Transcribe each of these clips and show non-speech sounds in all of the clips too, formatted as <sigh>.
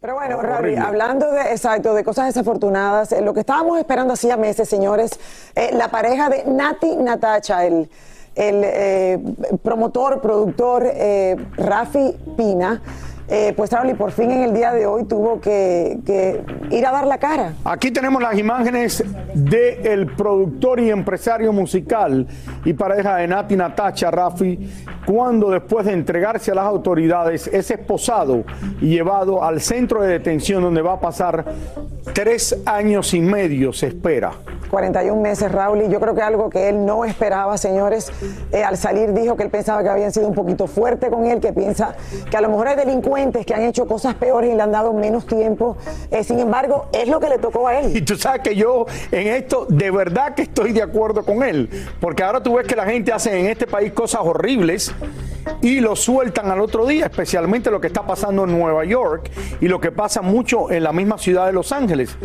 Pero bueno, Ravi, hablando de exacto de cosas desafortunadas, eh, lo que estábamos esperando hacía meses, señores, eh, la pareja de Nati Natacha, el, el eh, promotor, productor eh, Rafi Pina, eh, pues Raúl, y por fin en el día de hoy tuvo que, ir a dar la cara. Aquí tenemos las imágenes del productor y empresario musical y pareja de Nati Natacha Rafi, cuando después de entregarse a las autoridades es esposado y llevado al centro de detención donde va a pasar tres años y medio, se espera. 41 meses, Raúl, y yo creo que algo que él no esperaba, señores, eh, al salir dijo que él pensaba que habían sido un poquito fuerte con él, que piensa que a lo mejor hay delincuentes que han hecho cosas peores y le han dado menos tiempo. Eh, sin embargo, es lo que le tocó a él. Y tú sabes que yo en esto de verdad que estoy de acuerdo con él, porque ahora tú ves que la gente hace en este país cosas horribles y lo sueltan al otro día, especialmente lo que está pasando en Nueva York y lo que pasa mucho en la misma ciudad de Los Ángeles.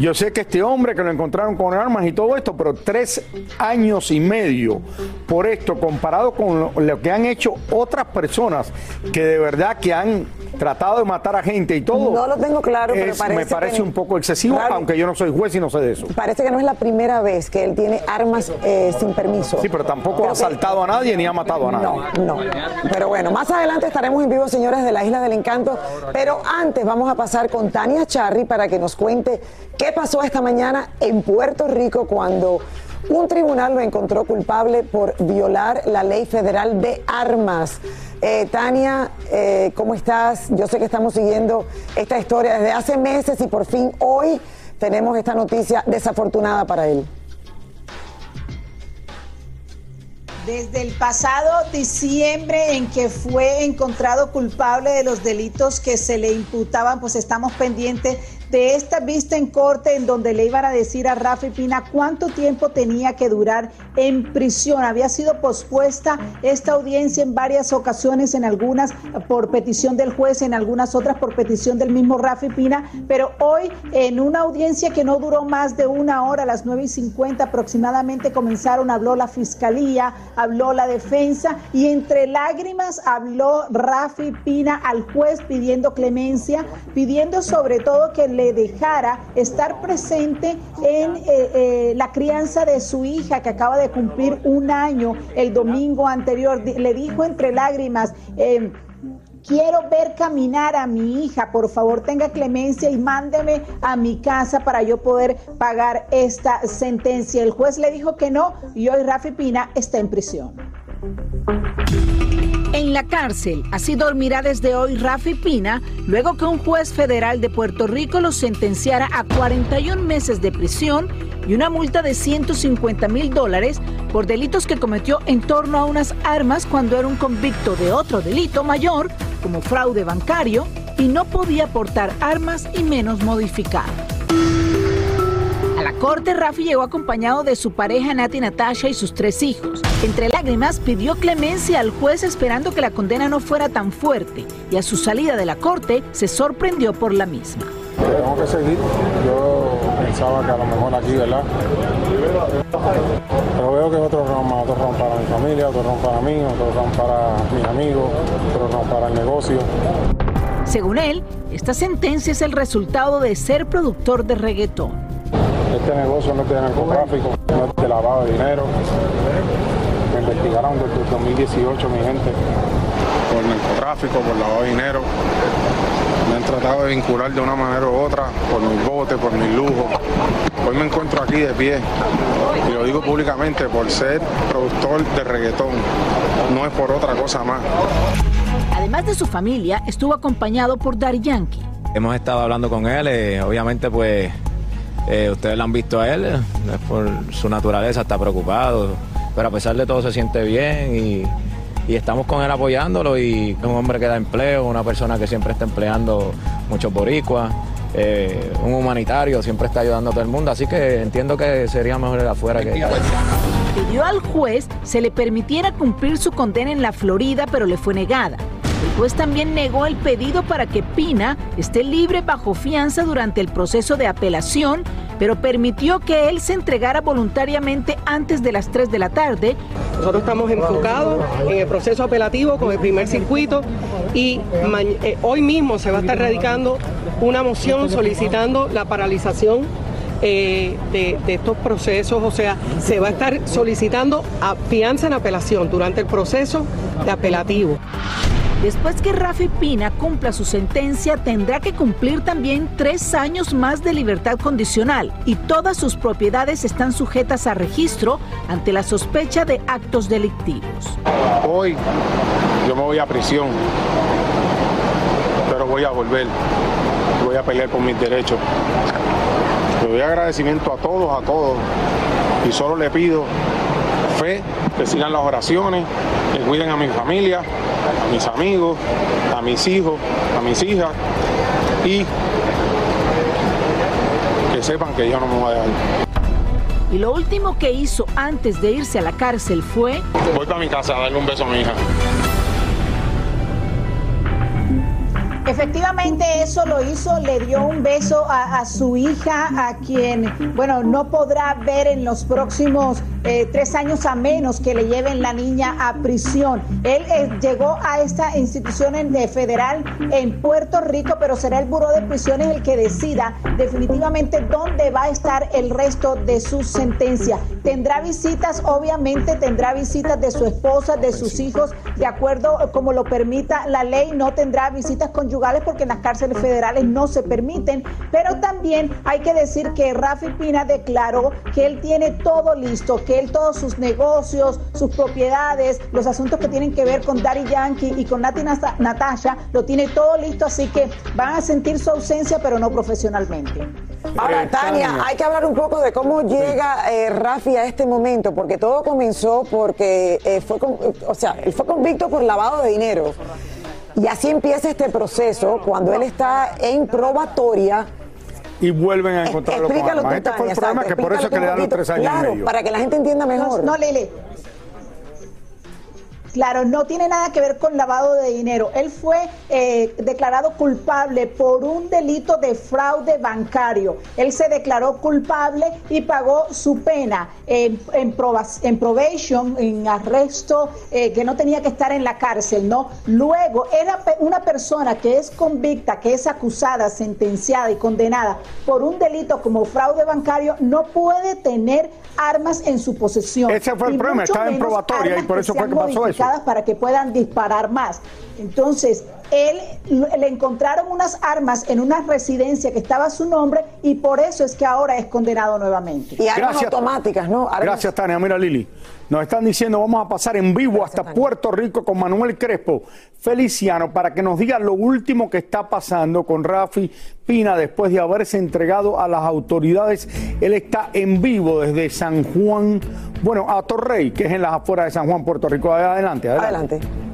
Yo sé que este hombre que lo encontraron con armas y todo esto, pero tres años y medio por esto comparado con lo, que han hecho otras personas que de verdad que han tratado de matar a gente y todo. No lo tengo claro, pero parece me parece que- un poco excesivo, Claro. aunque yo no soy juez y no sé de eso. Parece que no es la primera vez que él tiene armas eh, sin permiso. Sí, pero tampoco ha que- asaltado a nadie ni ha matado a nadie. No, no. Pero bueno, más adelante estaremos en vivo, señores, de la Isla del Encanto. Pero antes vamos a pasar con Tania Charry para que nos cuente qué pasó esta mañana en Puerto Rico cuando un tribunal lo encontró culpable por violar la ley federal de armas. Eh, Tania, eh, ¿cómo estás? Yo sé que estamos siguiendo esta historia desde hace meses y por fin hoy tenemos esta noticia desafortunada para él. Desde el pasado diciembre en que fue encontrado culpable de los delitos que se le imputaban, pues estamos pendientes de esta vista en corte en donde le iban a decir a Rafi Pina cuánto tiempo tenía que durar en prisión. Había sido pospuesta esta audiencia en varias ocasiones, en algunas por petición del juez, en algunas otras por petición del mismo Rafi Pina, pero hoy en una audiencia que no duró más de una hora, a las 9 y 50 aproximadamente comenzaron, habló la fiscalía, habló la defensa y entre lágrimas habló Rafi Pina al juez pidiendo clemencia, pidiendo sobre todo que le dejara estar presente en eh, eh, la crianza de su hija que acaba de cumplir un año el domingo anterior. Le dijo entre lágrimas, eh, Quiero ver caminar a mi hija, por favor tenga clemencia y mándeme a mi casa para yo poder pagar esta sentencia. El juez le dijo que no y hoy Rafi Pina está en prisión. En la cárcel, así dormirá desde hoy Rafi Pina, luego que un juez federal de Puerto Rico lo sentenciara a 41 meses de prisión y una multa de 150 mil dólares por delitos que cometió en torno a unas armas cuando era un convicto de otro delito mayor, como fraude bancario, y no podía portar armas y menos modificar. La corte, Rafi llegó acompañado de su pareja Nati Natasha y sus tres hijos. Entre lágrimas pidió clemencia al juez esperando que la condena no fuera tan fuerte y a su salida de la corte se sorprendió por la misma. Tengo que seguir. Yo pensaba que a lo mejor aquí, ¿verdad? Pero veo que otros ron más, otros ron para mi familia, otros ron para mí, otros ron para mis amigos, otros ron para el negocio. Según él, esta sentencia es el resultado de ser productor de reggaetón. Este negocio no es de narcotráfico, no es de lavado de dinero. Me investigaron desde el 2018, mi gente, por narcotráfico, por lavado de dinero. Me han tratado de vincular de una manera u otra por mis botes, por mis lujos. Hoy me encuentro aquí de pie y lo digo públicamente por ser productor de reggaetón, no es por otra cosa más. Además de su familia, estuvo acompañado por Daddy Yankee. Hemos estado hablando con él, eh, obviamente pues eh, ustedes lo han visto a él, eh, es por su naturaleza, está preocupado, pero a pesar de todo se siente bien y, estamos con él apoyándolo y un hombre que da empleo, una persona que siempre está empleando muchos boricuas. eh, un humanitario, siempre está ayudando a todo el mundo, así que entiendo que sería mejor ir afuera que Pidió al juez se le permitiera cumplir su condena en la Florida, pero le fue negada. El juez también negó el pedido para que Pina esté libre bajo fianza durante el proceso de apelación, pero permitió que él se entregara voluntariamente antes de las 3 de la tarde. Nosotros estamos enfocados en el proceso apelativo con el primer circuito y eh, hoy mismo se va a estar radicando una moción solicitando la paralización eh, de, estos procesos, o sea, se va a estar solicitando fianza en apelación durante el proceso de apelativo. Después que Rafi Pina cumpla su sentencia, tendrá que cumplir también tres años más de libertad condicional y todas sus propiedades están sujetas a registro ante la sospecha de actos delictivos. Hoy yo me voy a prisión, pero voy a volver. Voy a pelear por mis derechos. Le doy agradecimiento a todos, a todos. Y solo le pido fe, que sigan las oraciones, que cuiden a mi familia, a mis amigos, a mis hijos, a mis hijas y que sepan que yo no me voy a dejar. Y lo último que hizo antes de irse a la cárcel fue Voy para mi casa a darle un beso a mi hija. Efectivamente eso lo hizo, le dio un beso a, a su hija, a quien, bueno, no podrá ver en los próximos eh, tres años a menos que le lleven la niña a prisión. Él eh, llegó a esta institución en- de federal en Puerto Rico, pero será el Buró de Prisiones el que decida definitivamente dónde va a estar el resto de su sentencia. Tendrá visitas, obviamente tendrá visitas de su esposa, de sus hijos, de acuerdo eh, como lo permita la ley, no tendrá visitas conyugales porque en las cárceles federales no se permiten, pero también hay que decir que Rafi Pina declaró que él tiene todo listo, él todos sus negocios, sus propiedades, los asuntos que tienen que ver con Daddy Yankee y con Nati Nata- Natasha, lo tiene todo listo, así que van a sentir su ausencia, pero no profesionalmente. Ahora, Eh, Tania, Tania. hay que hablar un poco de cómo llega eh, Rafi a este momento, porque todo comenzó porque eh, fue, con- o sea, él fue convicto por lavado de dinero. Y así empieza este proceso cuando él está en probatoria. Y vuelven a Es- encontrarlo con Explícalo armas. tú, Este fue Tania, el problema que por eso es que le dan los tres años y poquito. medio. Claro, para que la gente entienda mejor. No, no, Lele. Claro, no tiene nada que ver con lavado de dinero. Él fue eh, declarado culpable por un delito de fraude bancario. Él se declaró culpable y pagó su pena en, en, en probation, en arresto, eh, que no tenía que estar en la cárcel, ¿no? Luego, era una persona que es convicta, que es acusada, sentenciada y condenada por un delito como fraude bancario, no puede tener armas en su posesión. Ese fue el problema, estaba en probatoria y por eso fue que pasó eso. Para que puedan disparar más. Entonces, él le encontraron unas armas en una residencia que estaba a su nombre y por eso es que ahora es condenado nuevamente. Y armas Gracias. automáticas, ¿no? Armas- Gracias, Tania. Mira, Lili. Nos están diciendo, vamos a pasar en vivo hasta Tania. Puerto Rico con Manuel Crespo Feliciano para que nos diga lo último que está pasando con Rafi Pina después de haberse entregado a las autoridades. Él está en vivo desde San Juan, bueno, a Torrey, que es en las afueras de San Juan, Puerto Rico. Adelante, adelante. Adelante.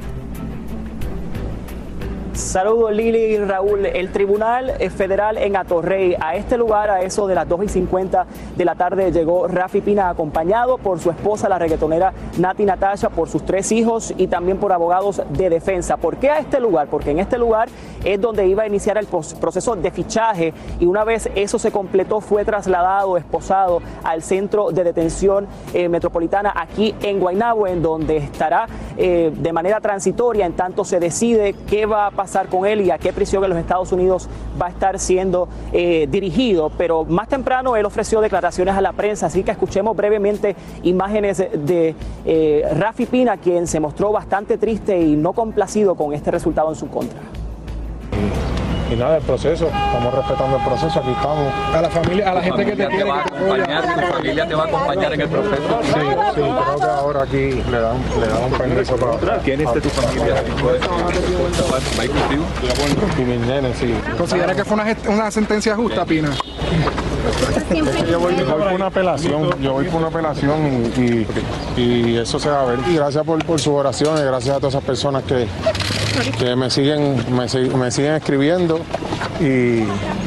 Saludos Lili y Raúl. El Tribunal eh, Federal en Atorrey, a este lugar a eso de las 2 y 50 de la tarde llegó Rafi Pina acompañado por su esposa, la reggaetonera Nati Natasha, por sus tres hijos y también por abogados de defensa. ¿Por qué a este lugar? Porque en este lugar es donde iba a iniciar el proceso de fichaje y una vez eso se completó fue trasladado, esposado al centro de detención eh, metropolitana aquí en Guaynabo, en donde estará eh, de manera transitoria en tanto se decide qué va a pasar con él y a qué prisión en los Estados Unidos va a estar siendo eh, dirigido. Pero más temprano él ofreció declaraciones a la prensa, así que escuchemos brevemente imágenes de eh, Rafi Pina, quien se mostró bastante triste y no complacido con este resultado en su contra y nada, el proceso, estamos respetando el proceso, aquí estamos. A la familia, a la gente que te, te va a acompañar, tu familia te va a acompañar en el proceso. Sí, sí, creo que ahora aquí le dan, le dan un permiso para. ¿Quién es de tu familia? ¿Va contigo? Y mis nenes, sí. ¿Considera que fue una, una sentencia justa, Pina? yo voy, por una apelación, yo voy por una apelación y, y, eso se va a ver. Y gracias por, por sus oraciones, gracias a todas esas personas que, que me siguen, me, me siguen escribiendo y,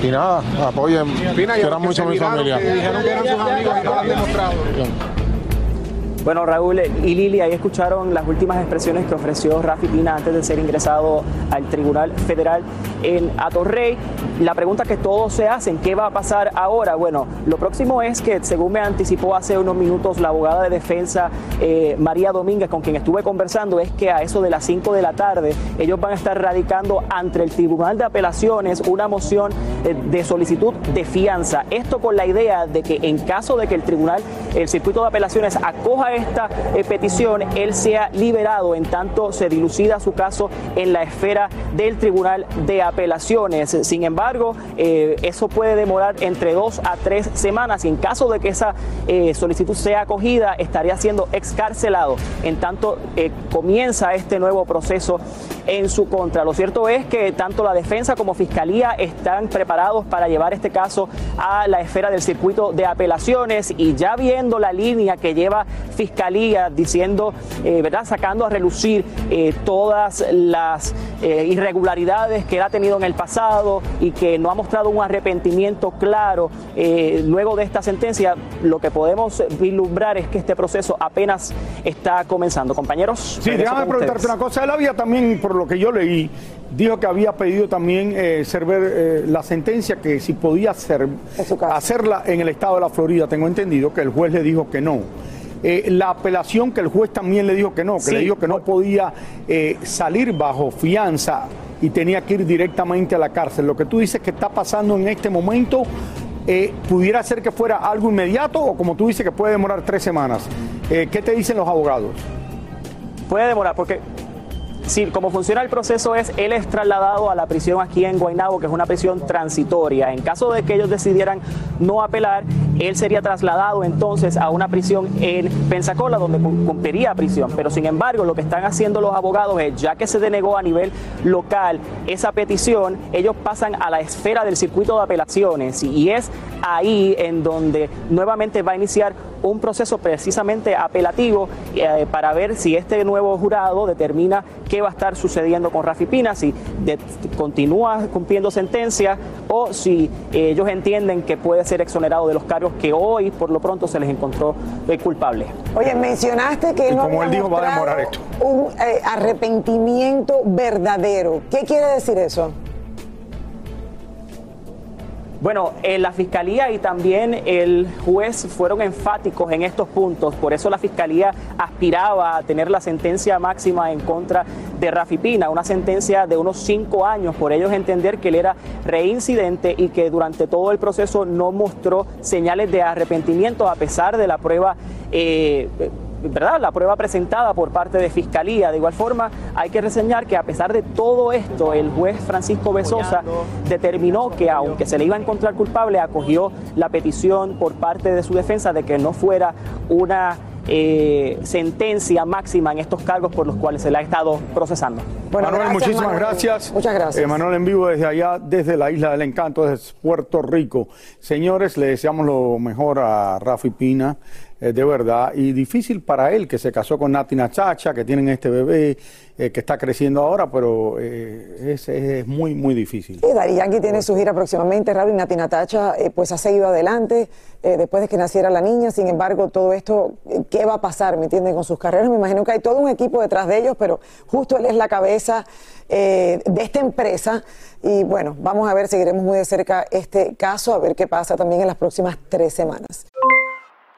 y nada, apoyen, quieran mucho a mi familia. dijeron que eran sus amigos y no lo han demostrado. Bueno, Raúl y Lili, ahí escucharon las últimas expresiones que ofreció Rafi Pina antes de ser ingresado al Tribunal Federal en Atorrey. La pregunta que todos se hacen, ¿qué va a pasar ahora? Bueno, lo próximo es que, según me anticipó hace unos minutos la abogada de defensa eh, María Domínguez, con quien estuve conversando, es que a eso de las 5 de la tarde ellos van a estar radicando ante el Tribunal de Apelaciones una moción eh, de solicitud de fianza. Esto con la idea de que en caso de que el Tribunal, el Circuito de Apelaciones acoja esta eh, petición, él sea liberado en tanto se dilucida su caso en la esfera del Tribunal de Apelaciones. Sin embargo, eh, eso puede demorar entre dos a tres semanas y en caso de que esa eh, solicitud sea acogida, estaría siendo excarcelado en tanto comienza este nuevo proceso en su contra. Lo cierto es que tanto la defensa como fiscalía están preparados para llevar este caso a la esfera del circuito de apelaciones y ya viendo la línea que lleva fiscalía diciendo, eh, ¿verdad? Sacando a relucir eh, todas las eh, irregularidades que él ha tenido en el pasado y que no ha mostrado un arrepentimiento claro luego de esta sentencia, lo que podemos vislumbrar es que este proceso apenas está comenzando. Compañeros. Sí, déjame preguntarte una cosa. Él había también, por lo que yo leí, dijo que había pedido también ser ver la sentencia que si podía hacer, hacerla en el estado de la Florida. Tengo entendido que el juez le dijo que no. Eh, la apelación que el juez también le dijo que no, que le dijo que no podía eh, salir bajo fianza y tenía que ir directamente a la cárcel. Lo que tú dices que está pasando en este momento eh, pudiera ser que fuera algo inmediato o como tú dices que puede demorar tres semanas. ¿Qué te dicen los abogados? Puede demorar porque Sí, como funciona el proceso es, él es trasladado a la prisión aquí en Guaynabo, que es una prisión transitoria. En caso de que ellos decidieran no apelar, él sería trasladado entonces a una prisión en Pensacola, donde cumpliría prisión. Pero sin embargo, lo que están haciendo los abogados es, ya que se denegó a nivel local esa petición, ellos pasan a la esfera del circuito de apelaciones y es ahí en donde nuevamente va a iniciar un proceso precisamente apelativo eh, para ver si este nuevo jurado determina qué va a estar sucediendo con Rafi Pina, si continúa cumpliendo sentencia o si eh, ellos entienden que puede ser exonerado de los cargos que hoy por lo pronto se les encontró eh, culpable. Oye, mencionaste que no como él dijo, va a demorar esto. un arrepentimiento verdadero. ¿Qué quiere decir eso? Bueno, eh, la fiscalía y también el juez fueron enfáticos en estos puntos, por eso la fiscalía aspiraba a tener la sentencia máxima en contra de Rafi Pina, una sentencia de unos cinco años, por ellos entender que él era reincidente y que durante todo el proceso no mostró señales de arrepentimiento a pesar de la prueba. Eh, ¿verdad? la prueba presentada por parte de Fiscalía. De igual forma, hay que reseñar que a pesar de todo esto, el juez Francisco Besosa determinó que aunque se le iba a encontrar culpable, acogió la petición por parte de su defensa de que no fuera una eh, sentencia máxima en estos cargos por los cuales se le ha estado procesando. Manuel, muchísimas gracias. Muchas gracias. Eh, Manuel en vivo desde allá, desde la Isla del Encanto, desde Puerto Rico. Señores, le deseamos lo mejor a Rafi Pina. Eh, de verdad, y difícil para él que se casó con Natina Chacha, que tienen este bebé eh, que está creciendo ahora, pero eh, es, muy, muy difícil. Sí, Dari Yankee tiene su gira próximamente, Raúl, y Natina Chacha pues ha seguido adelante después de que naciera la niña, sin embargo, todo esto, ¿qué va a pasar, me entienden, con sus carreras? Me imagino que hay todo un equipo detrás de ellos, pero justo él es la cabeza de esta empresa y bueno, vamos a ver, seguiremos muy de cerca este caso, a ver qué pasa también en las próximas tres semanas.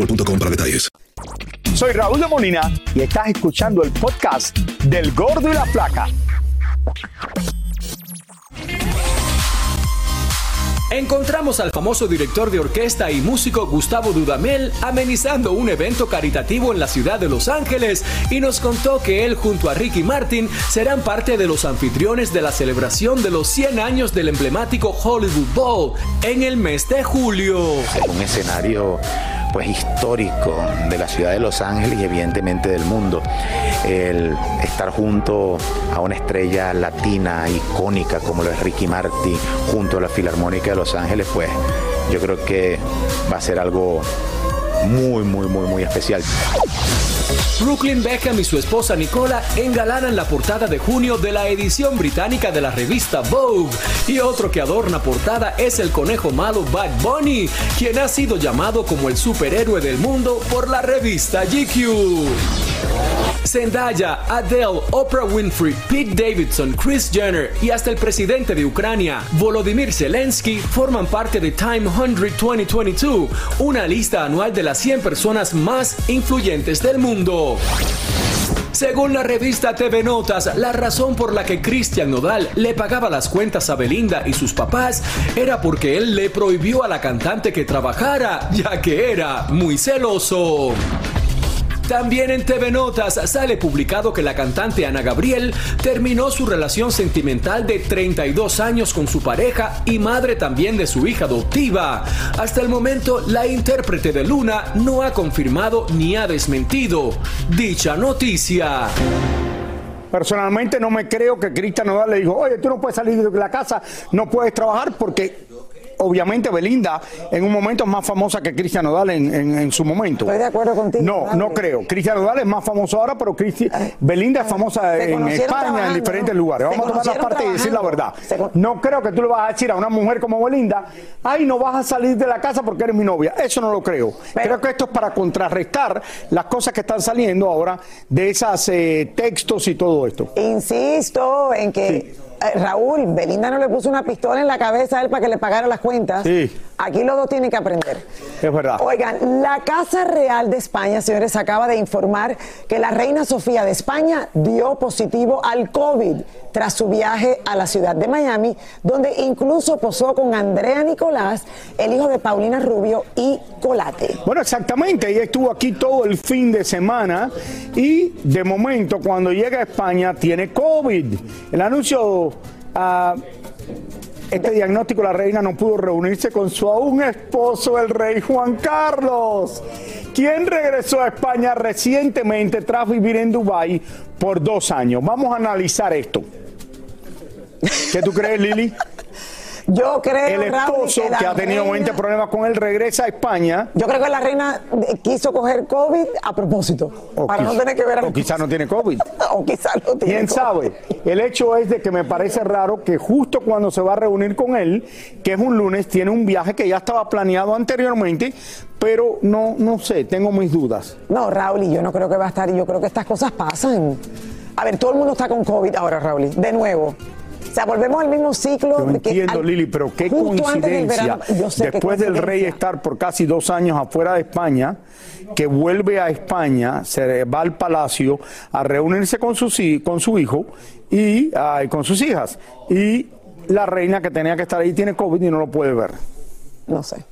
boostmobile.com para detalles. Soy Raúl de Molina y estás escuchando el podcast del Gordo y la Flaca. Encontramos al famoso director de orquesta y músico Gustavo Dudamel amenizando un evento caritativo en la ciudad de Los Ángeles y nos contó que él junto a Ricky Martin serán parte de los anfitriones de la celebración de los 100 años del emblemático Hollywood Bowl en el mes de julio. un escenario pues histórico de la ciudad de Los Ángeles y evidentemente del mundo. El estar junto a una estrella latina icónica como lo es Ricky Martin junto a la Filarmónica de Los Ángeles, pues yo creo que va a ser algo muy, muy, muy, muy especial. Brooklyn Beckham y su esposa Nicola engalanan la portada de junio de la edición británica de la revista Vogue. Y otro que adorna portada es el conejo malo Bad Bunny, quien ha sido llamado como el superhéroe del mundo por la revista GQ. Zendaya, Adele, Oprah Winfrey, Pete Davidson, Chris Jenner y hasta el presidente de Ucrania, Volodymyr Zelensky, forman parte de Time 100 2022, una lista anual de las 100 personas más influyentes del mundo. Según la revista TV Notas, la razón por la que Cristian Nodal le pagaba las cuentas a Belinda y sus papás era porque él le prohibió a la cantante que trabajara, ya que era muy celoso. También en TV Notas sale publicado que la cantante Ana Gabriel terminó su relación sentimental de 32 años con su pareja y madre también de su hija adoptiva. Hasta el momento, la intérprete de Luna no ha confirmado ni ha desmentido dicha noticia. Personalmente no me creo que Cristian Nodal le dijo, oye, tú no puedes salir de la casa, no puedes trabajar porque obviamente Belinda en un momento es más famosa que Cristian Nodal en, en- en su momento. Estoy de acuerdo contigo. No, no creo. Cristian Nodal es más famoso ahora, pero Cristi- Belinda es famosa se en España, en diferentes ¿no? lugares. Vamos a tomar la conocieron parte y decir la verdad. No creo que tú le vas a decir a una mujer como Belinda, ay, no vas a salir de la casa porque eres mi novia. Eso no lo creo. creo que esto es para contrarrestar las cosas que están saliendo ahora de esas eh, textos y todo esto. Insisto en que Raúl, Belinda no le puso una pistola en la cabeza a él para que le pagara las cuentas. Sí. Aquí los dos tienen que aprender. Es verdad. Oigan, la Casa Real de España, señores, acaba de informar que la reina Sofía de España dio positivo al COVID tras su viaje a la ciudad de Miami, donde incluso posó con Andrea Nicolás, el hijo de Paulina Rubio y Colate. Bueno, exactamente. Ella estuvo aquí todo el fin de semana y de momento cuando llega a España tiene COVID. El anuncio, ah, este diagnóstico, la reina no pudo reunirse con su aún esposo, el rey Juan Carlos, quien regresó a España recientemente tras vivir en Dubái por dos años. Vamos a analizar esto. ¿Qué tú crees, Lili? Yo creo, el Raúl, esposo, que ha tenido reina- 20 problemas con él, regresa a España. Yo creo que la reina eh, quiso coger COVID a propósito, O para no tener que ver a O quizás no tiene COVID. <laughs> o quizás no tiene ¿Quién COVID. sabe? El hecho es de que me parece raro que justo cuando se va a reunir con él, que es un lunes, tiene un viaje que ya estaba planeado anteriormente, pero no, no sé, tengo mis dudas. No, Raúl, y yo no creo que va a estar, y yo creo que estas cosas pasan. A ver, todo el mundo está con COVID ahora, Raúl, de nuevo. O sea, volvemos al mismo ciclo. Yo de que entiendo, al- Lili, pero qué del coincidencia. Después del rey estar por casi dos años afuera de España, que vuelve a España, se va al palacio a reunirse con, hi- con su hijo y ah, y con sus hijas. Y la reina que tenía que estar ahí tiene COVID y no lo puede ver. No sé.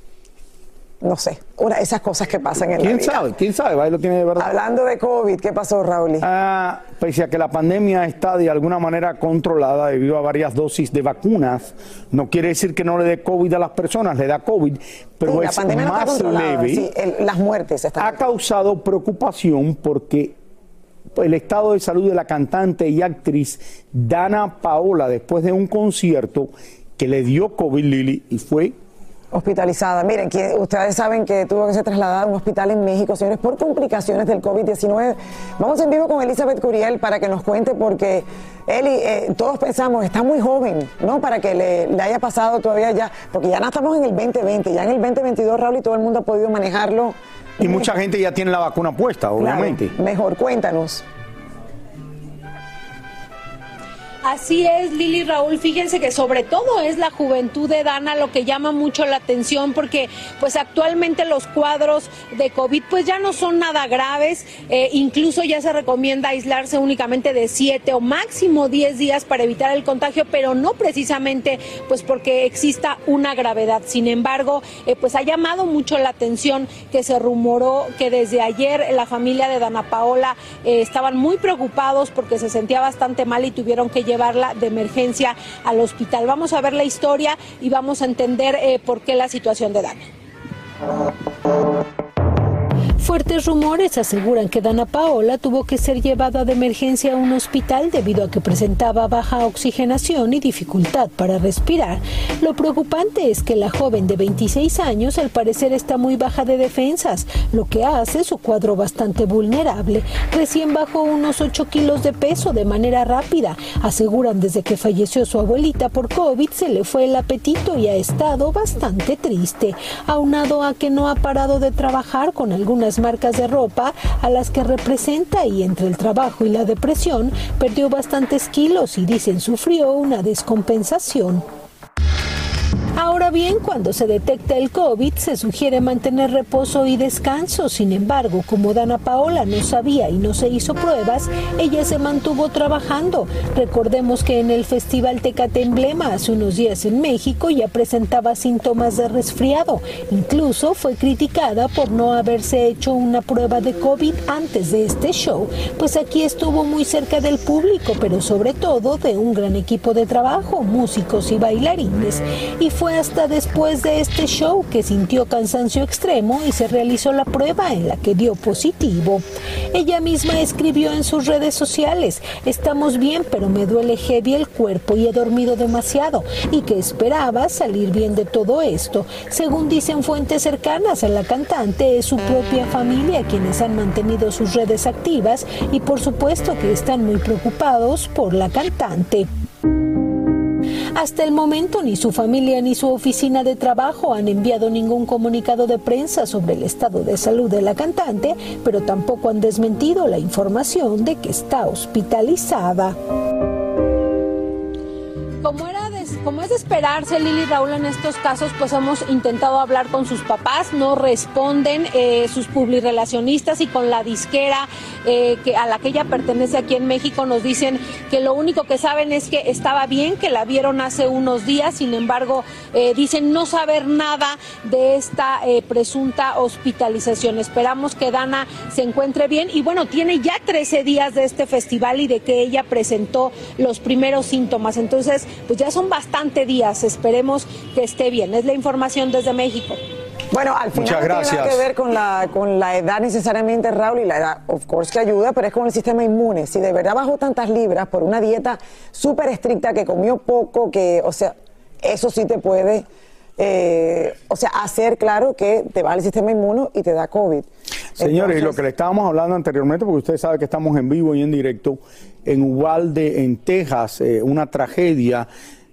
No sé. Una esas cosas que pasan en la ¿Quién vida. sabe? ¿Quién sabe? Ahí lo tiene de verdad. Hablando de COVID, ¿qué pasó, Raúl? Ah, pese a que la pandemia está de alguna manera controlada debido a varias dosis de vacunas, no quiere decir que no le dé COVID a las personas, le da COVID, pero Sí, la es pandemia está más leve. sí, el- las muertes están. Ha causado preocupación porque el estado de salud de la cantante y actriz Dana Paola después de un concierto que le dio COVID Lili y fue hospitalizada. Miren, que ustedes saben que tuvo que ser trasladada a un hospital en México, señores, por complicaciones del COVID-19. Vamos en vivo con Elizabeth Curiel para que nos cuente, porque Eli, eh, todos pensamos, está muy joven, ¿no? Para que le, le haya pasado todavía ya, porque ya no estamos en el 2020, ya en el 2022, Raúl, y todo el mundo ha podido manejarlo. y mucha gente ya tiene la vacuna puesta, Claro, obviamente. mejor, cuéntanos. Así es, Lili Raúl, fíjense que sobre todo es la juventud de Dana lo que llama mucho la atención porque pues actualmente los cuadros de COVID pues ya no son nada graves, eh, incluso ya se recomienda aislarse únicamente de 7 o máximo 10 días para evitar el contagio, pero no precisamente pues porque exista una gravedad. Sin embargo, eh, pues ha llamado mucho la atención que se rumoró que desde ayer la familia de Dana Paola eh, estaban muy preocupados porque se sentía bastante mal y tuvieron que llevarla de emergencia al hospital. Vamos a ver la historia y vamos a entender eh, por qué la situación de Dana. Fuertes rumores aseguran que Dana Paola tuvo que ser llevada de emergencia a un hospital debido a que presentaba baja oxigenación y dificultad para respirar. Lo preocupante es que la joven de 26 años al parecer está muy baja de defensas, lo que hace su cuadro bastante vulnerable. Recién bajó unos 8 kilos de peso de manera rápida. Aseguran desde que falleció su abuelita por COVID se le fue el apetito y ha estado bastante triste, aunado a que no ha parado de trabajar con algunas marcas de ropa a las que representa y entre el trabajo y la depresión perdió bastantes kilos y dicen sufrió una descompensación. Ahora bien, cuando se detecta el COVID, se sugiere mantener reposo y descanso. Sin embargo, como Dana Paola no sabía y no se hizo pruebas, ella se mantuvo trabajando. Recordemos que en el Festival Tecate Emblema hace unos días en México ya presentaba síntomas de resfriado. Incluso fue criticada por no haberse hecho una prueba de COVID antes de este show, pues aquí estuvo muy cerca del público, pero sobre todo de un gran equipo de trabajo, músicos y bailarines. Y fue hasta después de este show que sintió cansancio extremo y se realizó la prueba en la que dio positivo. Ella misma escribió en sus redes sociales, estamos bien pero me duele heavy el cuerpo y he dormido demasiado y que esperaba salir bien de todo esto. Según dicen fuentes cercanas a la cantante, es su propia familia quienes han mantenido sus redes activas y por supuesto que están muy preocupados por la cantante. Hasta el momento ni su familia ni su oficina de trabajo han enviado ningún comunicado de prensa sobre el estado de salud de la cantante, pero tampoco han desmentido la información de que está hospitalizada. Como, es de esperarse, Lili Raúl, en estos casos, pues hemos intentado hablar con sus papás, no responden eh, sus publirelacionistas y con la disquera eh, a la que ella pertenece aquí en México nos dicen que lo único que saben es que estaba bien, que la vieron hace unos días, sin embargo, eh, dicen no saber nada de esta eh, presunta hospitalización. Esperamos que Dana se encuentre bien y bueno, tiene ya 13 días de este festival y de que ella presentó los primeros síntomas. Entonces, pues ya son bastante días. Esperemos que esté bien. Es la información desde México. Bueno, al final Muchas no tiene nada gracias. que ver con la, con la edad necesariamente, Raúl, y la edad, of course, que ayuda, pero es con el sistema inmune. Si de verdad bajó tantas libras por una dieta súper estricta, que comió poco, que, o sea, eso sí te puede, eh, o sea, hacer claro que te va el sistema inmuno y te da COVID. Señores, y lo que le estábamos hablando anteriormente, porque usted sabe que estamos en vivo y en directo, en Uvalde, en Texas, eh, una tragedia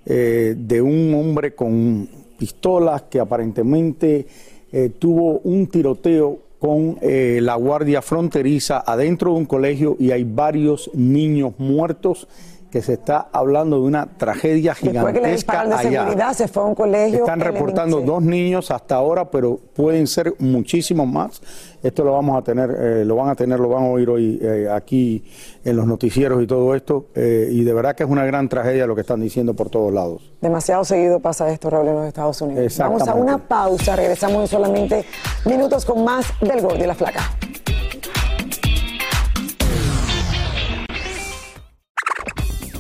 eh, de un hombre con pistolas que aparentemente eh, tuvo un tiroteo con eh, la guardia fronteriza adentro de un colegio y hay varios niños muertos que se está hablando de una tragedia Después que le gigantesca disparan de allá. seguridad, se fue a un colegio. Están reportando dos niños hasta ahora, pero pueden ser muchísimos más. Esto lo vamos a tener, eh, lo van a tener, lo van a oír hoy eh, aquí en los noticieros y todo esto. eh, y de verdad que es una gran tragedia lo que están diciendo por todos lados. Demasiado seguido pasa esto, Raúl, en los Estados Unidos. Vamos a una pausa, regresamos en solamente minutos con más del Gordo y la Flaca.